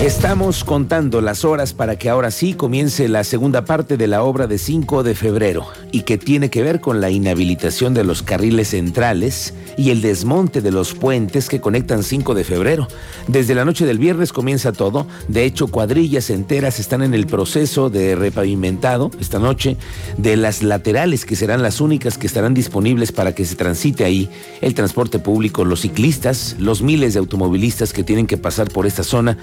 Estamos contando las horas para que ahora sí comience la segunda parte de la obra de 5 de febrero y que tiene que ver con la inhabilitación de los carriles centrales y el desmonte de los puentes que conectan 5 de febrero. Desde la noche del viernes comienza todo. De hecho, cuadrillas enteras están en el proceso de repavimentado esta noche de las laterales que serán las únicas que estarán disponibles para que se transite ahí el transporte público, los ciclistas, los miles de automovilistas que tienen que pasar por esta zona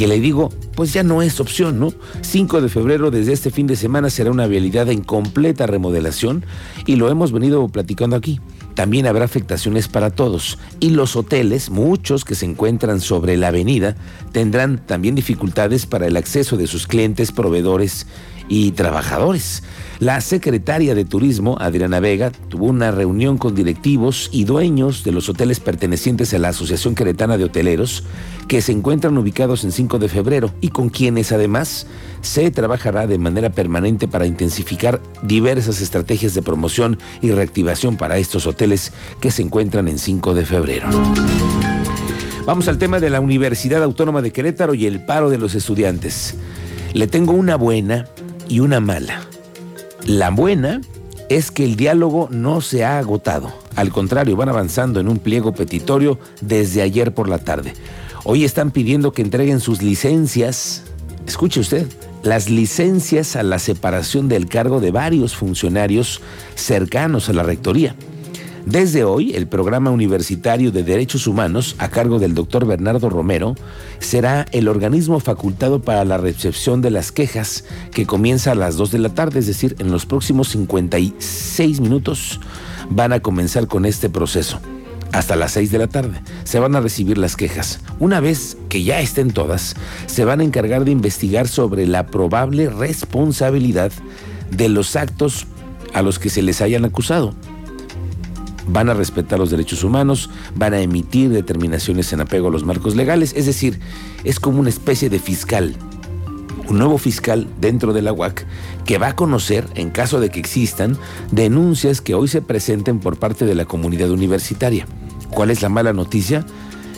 que le digo, pues ya no es opción, ¿no? 5 de febrero desde este fin de semana será una vialidad en completa remodelación y lo hemos venido platicando aquí. También habrá afectaciones para todos y los hoteles, muchos que se encuentran sobre la avenida, tendrán también dificultades para el acceso de sus clientes, proveedores y trabajadores. La secretaria de Turismo, Adriana Vega, tuvo una reunión con directivos y dueños de los hoteles pertenecientes a la Asociación Queretana de Hoteleros, que se encuentran ubicados en 5 de febrero y con quienes además se trabajará de manera permanente para intensificar diversas estrategias de promoción y reactivación para estos hoteles que se encuentran en 5 de febrero. Vamos al tema de la Universidad Autónoma de Querétaro y el paro de los estudiantes. Le tengo una buena y una mala. La buena es que el diálogo no se ha agotado. Al contrario, van avanzando en un pliego petitorio desde ayer por la tarde. Hoy están pidiendo que entreguen sus licencias. Escuche usted, las licencias a la separación del cargo de varios funcionarios cercanos a la rectoría. Desde hoy, el programa universitario de derechos humanos, a cargo del doctor Bernardo Romero, será el organismo facultado para la recepción de las quejas que comienza a las 2 de la tarde, es decir, en los próximos 56 minutos van a comenzar con este proceso. Hasta las 6 de la tarde se van a recibir las quejas. Una vez que ya estén todas, se van a encargar de investigar sobre la probable responsabilidad de los actos a los que se les hayan acusado van a respetar los derechos humanos, van a emitir determinaciones en apego a los marcos legales, es decir, es como una especie de fiscal, un nuevo fiscal dentro de la UAC que va a conocer, en caso de que existan, denuncias que hoy se presenten por parte de la comunidad universitaria. ¿Cuál es la mala noticia?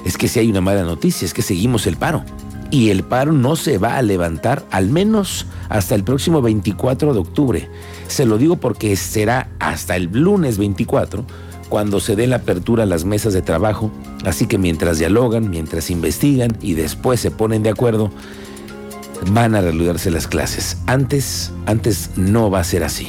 Es que si hay una mala noticia, es que seguimos el paro. Y el paro no se va a levantar al menos hasta el próximo 24 de octubre. Se lo digo porque será hasta el lunes 24 cuando se dé la apertura a las mesas de trabajo, así que mientras dialogan, mientras investigan y después se ponen de acuerdo, van a reanudarse las clases. Antes, antes no va a ser así.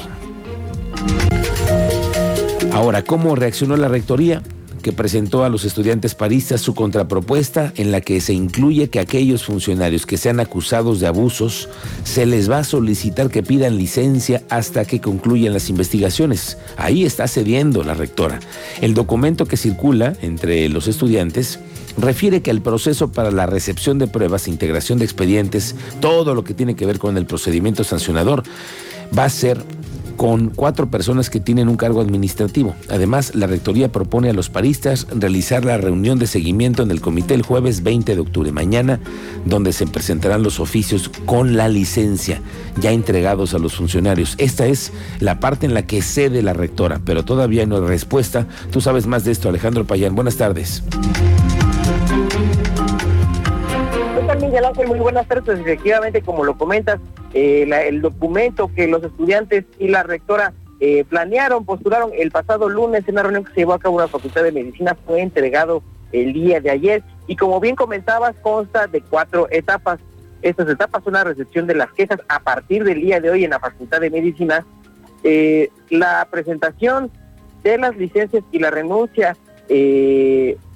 Ahora, ¿cómo reaccionó la rectoría? Que presentó a los estudiantes paristas su contrapropuesta en la que se incluye que aquellos funcionarios que sean acusados de abusos se les va a solicitar que pidan licencia hasta que concluyan las investigaciones. Ahí está cediendo la rectora. El documento que circula entre los estudiantes refiere que el proceso para la recepción de pruebas, integración de expedientes, todo lo que tiene que ver con el procedimiento sancionador, va a ser con cuatro personas que tienen un cargo administrativo. Además, la Rectoría propone a los paristas realizar la reunión de seguimiento en el comité el jueves 20 de octubre, mañana, donde se presentarán los oficios con la licencia ya entregados a los funcionarios. Esta es la parte en la que cede la rectora, pero todavía no hay respuesta. Tú sabes más de esto, Alejandro Payán. Buenas tardes. Miguel Ángel? Muy buenas tardes. Efectivamente, como lo comentas, eh, el documento que los estudiantes y la rectora eh, planearon, postularon el pasado lunes en una reunión que se llevó a cabo en la Facultad de Medicina fue entregado el día de ayer y como bien comentabas consta de cuatro etapas. Estas etapas son la recepción de las quejas a partir del día de hoy en la Facultad de Medicina, eh, la presentación de las licencias y la renuncia,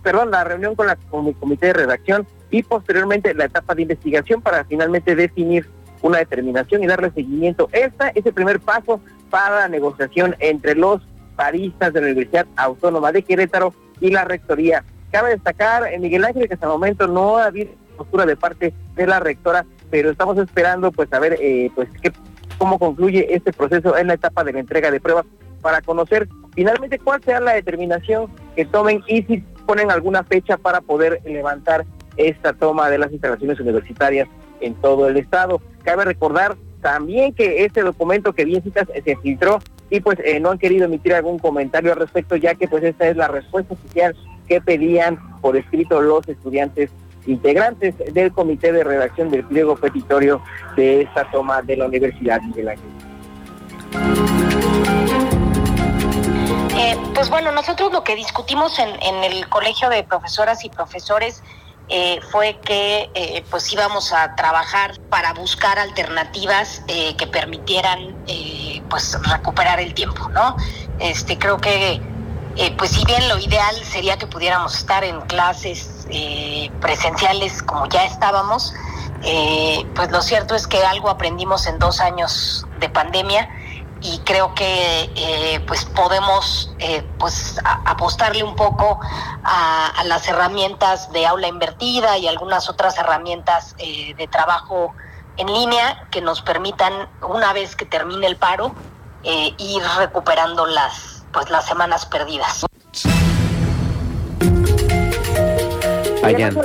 perdón, la reunión con, con el comité de redacción y posteriormente la etapa de investigación para finalmente definir una determinación y darle seguimiento. Este es el primer paso para la negociación entre los paristas de la Universidad Autónoma de Querétaro y la Rectoría. Cabe destacar, en Miguel Ángel, que hasta el momento no ha habido postura de parte de la rectora, pero estamos esperando pues a ver eh, pues qué, cómo concluye este proceso en la etapa de la entrega de pruebas para conocer finalmente cuál sea la determinación que tomen y si ponen alguna fecha para poder levantar esta toma de las instalaciones universitarias en todo el estado. Cabe recordar también que este documento que bien citas se filtró y pues eh, no han querido emitir algún comentario al respecto ya que pues esta es la respuesta oficial que pedían por escrito los estudiantes integrantes del comité de redacción del pliego petitorio de esta toma de la Universidad Ángel. Eh, pues bueno, nosotros lo que discutimos en el colegio de profesoras y profesores eh, fue que eh, pues íbamos a trabajar para buscar alternativas eh, que permitieran pues recuperar el tiempo, ¿no? Este creo que pues si bien lo ideal sería que pudiéramos estar en clases presenciales como ya estábamos, pues lo cierto es que algo aprendimos en dos años de pandemia y creo que eh, pues podemos eh, pues apostarle un poco a, las herramientas de aula invertida y algunas otras herramientas eh, de trabajo en línea que nos permitan una vez que termine el paro ir recuperando las pues las semanas perdidas.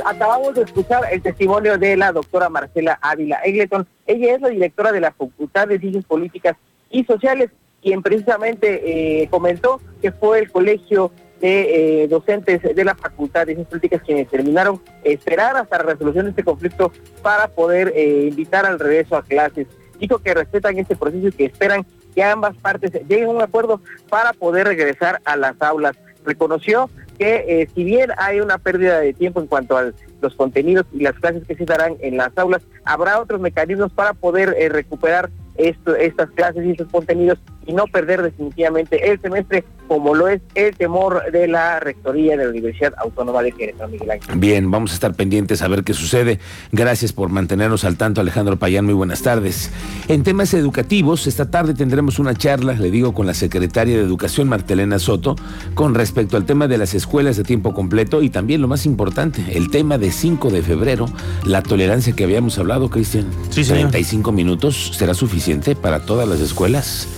Acabamos de escuchar el testimonio de la doctora Marcela Ávila Egleton. Ella es la directora de la Facultad de Ciencias Políticas y Sociales, quien precisamente eh, comentó que fue el colegio de eh, docentes de la Facultad de Ciencias Políticas quienes terminaron esperar hasta la resolución de este conflicto para poder eh, invitar al regreso a clases. Dijo que respetan este proceso y que esperan que ambas partes lleguen a un acuerdo para poder regresar a las aulas. Reconoció que si bien hay una pérdida de tiempo en cuanto a los contenidos y las clases que se darán en las aulas, habrá otros mecanismos para poder recuperar estas clases y estos contenidos y no perder definitivamente el semestre como lo es el temor de la Rectoría de la Universidad Autónoma de Querétaro, Miguel Ángel. Bien, vamos a estar pendientes a ver qué sucede. Gracias por mantenernos al tanto, Alejandro Payán. Muy buenas tardes. En temas educativos, esta tarde tendremos una charla, le digo, con la secretaria de Educación, Martelena Soto, con respecto al tema de las escuelas de tiempo completo y también lo más importante, el tema de 5 de febrero, la tolerancia que habíamos hablado, Cristian. Sí, 35 minutos será suficiente para todas las escuelas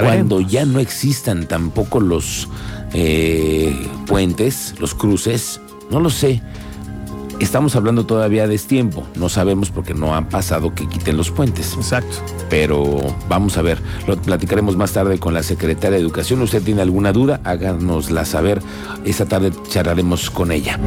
cuando ya no existan tampoco los eh, puentes, los cruces, no lo sé. Estamos hablando todavía de tiempo, no sabemos porque no ha pasado que quiten los puentes. Exacto. Pero vamos a ver, lo platicaremos más tarde con la secretaria de Educación. ¿Usted tiene alguna duda? Háganosla saber. Esta tarde charlaremos con ella.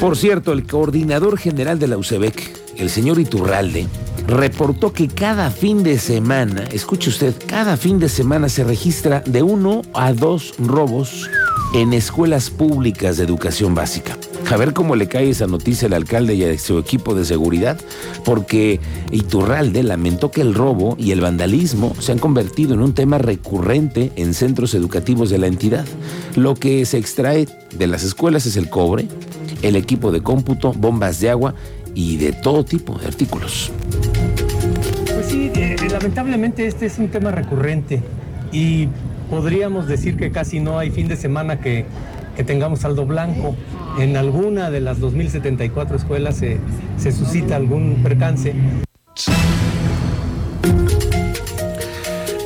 Por cierto, el coordinador general de la UCEBEC, el señor Iturralde, reportó que cada fin de semana, escuche usted, cada fin de semana se registra de uno a dos robos en escuelas públicas de educación básica. A ver cómo le cae esa noticia al alcalde y a su equipo de seguridad, porque Iturralde lamentó que el robo y el vandalismo se han convertido en un tema recurrente en centros educativos de la entidad. Lo que se extrae de las escuelas es el cobre, el equipo de cómputo, bombas de agua y de todo tipo de artículos eh, lamentablemente este es un tema recurrente y podríamos decir que casi no hay fin de semana que, tengamos saldo blanco. En alguna de las 2.074 escuelas se, se suscita algún percance.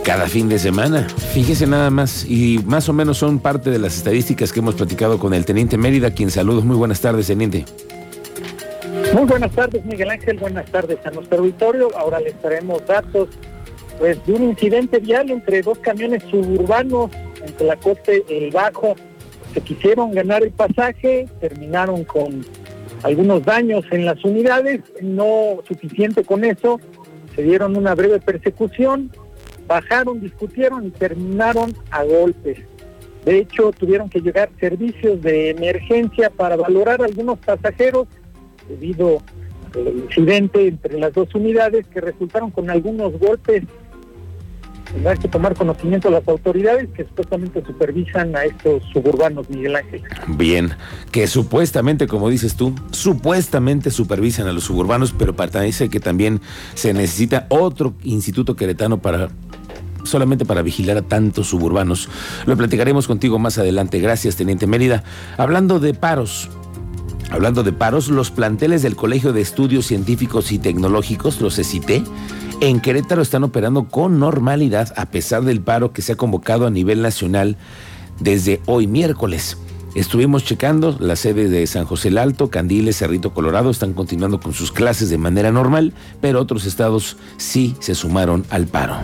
Cada fin de semana, fíjese nada más, y más o menos son parte de las estadísticas que hemos platicado con el teniente Mérida, quien saludos. Muy buenas tardes, teniente. Muy buenas tardes, Miguel Ángel. Buenas tardes a nuestro auditorio. Ahora les traemos datos pues, de un incidente vial entre dos camiones suburbanos entre costa y el Bajo. Se quisieron ganar el pasaje, terminaron con algunos daños en las unidades. No suficiente con eso, se dieron una breve persecución, bajaron, discutieron y terminaron a golpes. De hecho, tuvieron que llegar servicios de emergencia para valorar a algunos pasajeros debido al incidente entre las dos unidades que resultaron con algunos golpes. Tendrá que tomar conocimiento las autoridades que supuestamente supervisan a estos suburbanos, Miguel Ángel. Bien, que supuestamente, como dices tú, supuestamente supervisan a los suburbanos, pero parece que también se necesita otro instituto queretano para solamente para vigilar a tantos suburbanos. Lo platicaremos contigo más adelante. Gracias, Teniente Mérida. Hablando de paros, Hablando de paros, los planteles del Colegio de Estudios Científicos y Tecnológicos, los ECITE, en Querétaro están operando con normalidad a pesar del paro que se ha convocado a nivel nacional desde hoy miércoles. Estuvimos checando las sedes de San José el Alto, Candiles, Cerrito Colorado están continuando con sus clases de manera normal, pero otros estados sí se sumaron al paro.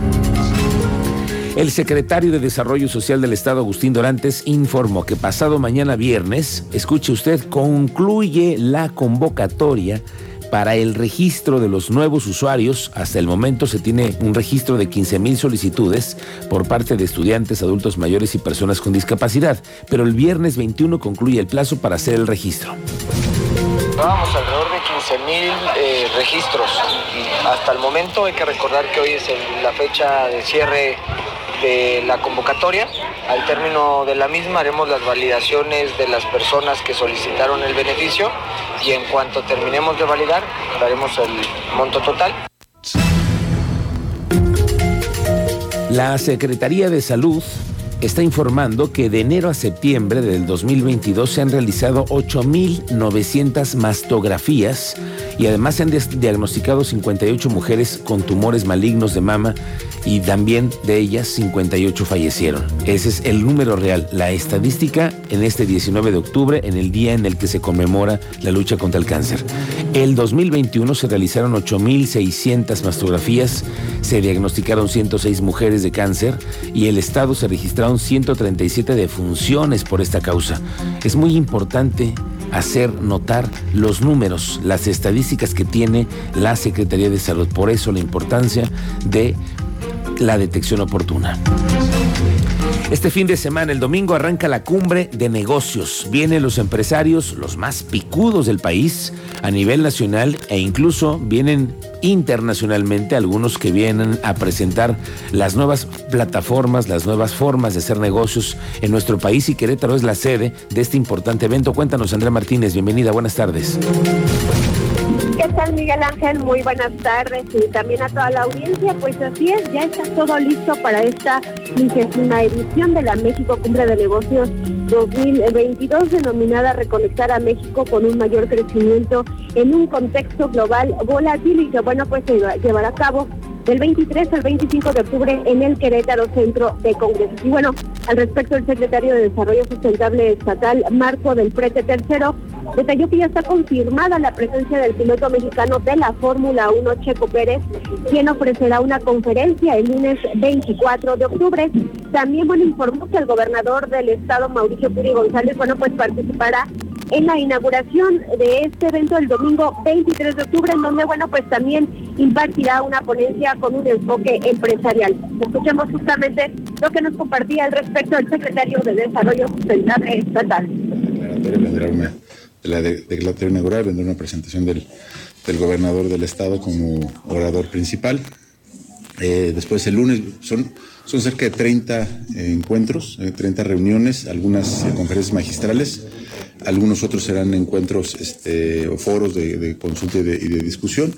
El secretario de Desarrollo Social del Estado, Agustín Dorantes, informó que pasado mañana viernes, escuche usted, concluye la convocatoria para el registro de los nuevos usuarios. Hasta el momento se tiene un registro de 15 mil solicitudes por parte de estudiantes, adultos mayores y personas con discapacidad, pero el viernes 21 concluye el plazo para hacer el registro. Vamos alrededor de 15 mil eh, registros. Hasta el momento hay que recordar que hoy es la fecha de cierre de la convocatoria. Al término de la misma haremos las validaciones de las personas que solicitaron el beneficio y en cuanto terminemos de validar daremos el monto total. La Secretaría de Salud está informando que de enero a septiembre del 2022 se han realizado 8.900 mastografías y además se han diagnosticado 58 mujeres con tumores malignos de mama y también de ellas 58 fallecieron. Ese es el número real, la estadística en este 19 de octubre, en el día en el que se conmemora la lucha contra el cáncer. El 2021 se realizaron 8.600 mastografías, se diagnosticaron 106 mujeres de cáncer y el Estado se registraron 137 defunciones por esta causa. Es muy importante hacer notar los números, las estadísticas que tiene la Secretaría de Salud. Por eso la importancia de la detección oportuna. Este fin de semana, el domingo, arranca la cumbre de negocios. Vienen los empresarios, los más picudos del país, a nivel nacional e incluso vienen internacionalmente algunos que vienen a presentar las nuevas plataformas, las nuevas formas de hacer negocios en nuestro país y Querétaro es la sede de este importante evento. Cuéntanos, Andrea Martínez, bienvenida, buenas tardes. ¿Qué tal Miguel Ángel? Muy buenas tardes y también a toda la audiencia. Pues así es, ya está todo listo para esta vigésima edición de la México Cumbre de Negocios 2022 denominada Reconectar a México con un mayor crecimiento en un contexto global volátil y que bueno pues se llevará a cabo del 23 al 25 de octubre en el Querétaro Centro de Congresos. Y bueno, al respecto, el secretario de Desarrollo Sustentable Estatal, Marco del Prete Tercero, detalló que ya está confirmada la presencia del piloto mexicano de la Fórmula 1, Checo Pérez, quien ofrecerá una conferencia el lunes 24 de octubre. También, bueno, informó que el gobernador del estado, Mauricio Puri González, bueno, pues participará en la inauguración de este evento el domingo 23 de octubre, en donde, bueno, pues también impartirá una ponencia con un enfoque empresarial. Escuchemos justamente lo que nos compartía al respecto el secretario de Desarrollo Sustentable Estatal. La declaratoria inaugural vendrá una presentación del, del gobernador del estado como orador principal. Eh, después el lunes son, son cerca de 30 eh, encuentros, 30 eh, reuniones, algunas conferencias magistrales algunos otros serán encuentros este, o foros de, consulta y de, discusión.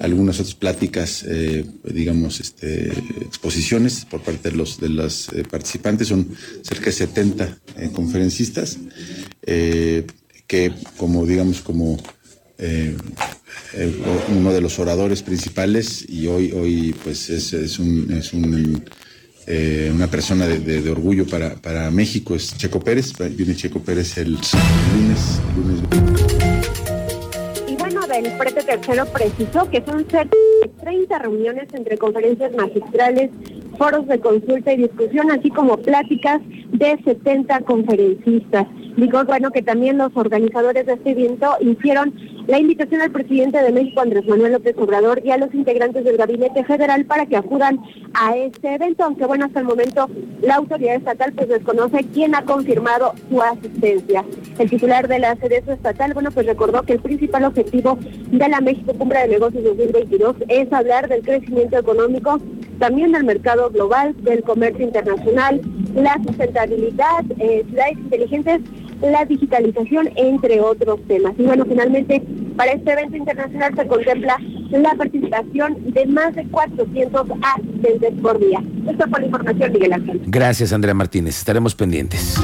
Algunas otras pláticas, eh, digamos, este, exposiciones por parte de los de las eh, participantes. Son cerca de 70 eh, conferencistas que, como digamos, como uno de los oradores principales y hoy, hoy pues es, es un, es un eh, una persona de, orgullo para, para, México es Checo Pérez. Viene Checo Pérez el lunes. Y bueno, del prete tercero precisó que son cerca de 30 reuniones entre conferencias magistrales, foros de consulta y discusión, así como pláticas de 70 conferencistas. Digo, bueno, que también los organizadores de este evento hicieron la invitación al presidente de México, Andrés Manuel López Obrador, y a los integrantes del Gabinete Federal para que acudan a este evento, aunque bueno, hasta el momento la autoridad estatal pues desconoce quién ha confirmado su asistencia. El titular de la CDSO estatal, bueno, pues recordó que el principal objetivo de la México Cumbre de Negocios 2022 es hablar del crecimiento económico, también del mercado global, del comercio internacional, la sustentabilidad, eh, ciudades inteligentes la digitalización, entre otros temas. Y bueno, finalmente, para este evento internacional se contempla la participación de más de 400 asistentes por día. Esta fue la información, Miguel Ángel. Gracias, Andrea Martínez. Estaremos pendientes.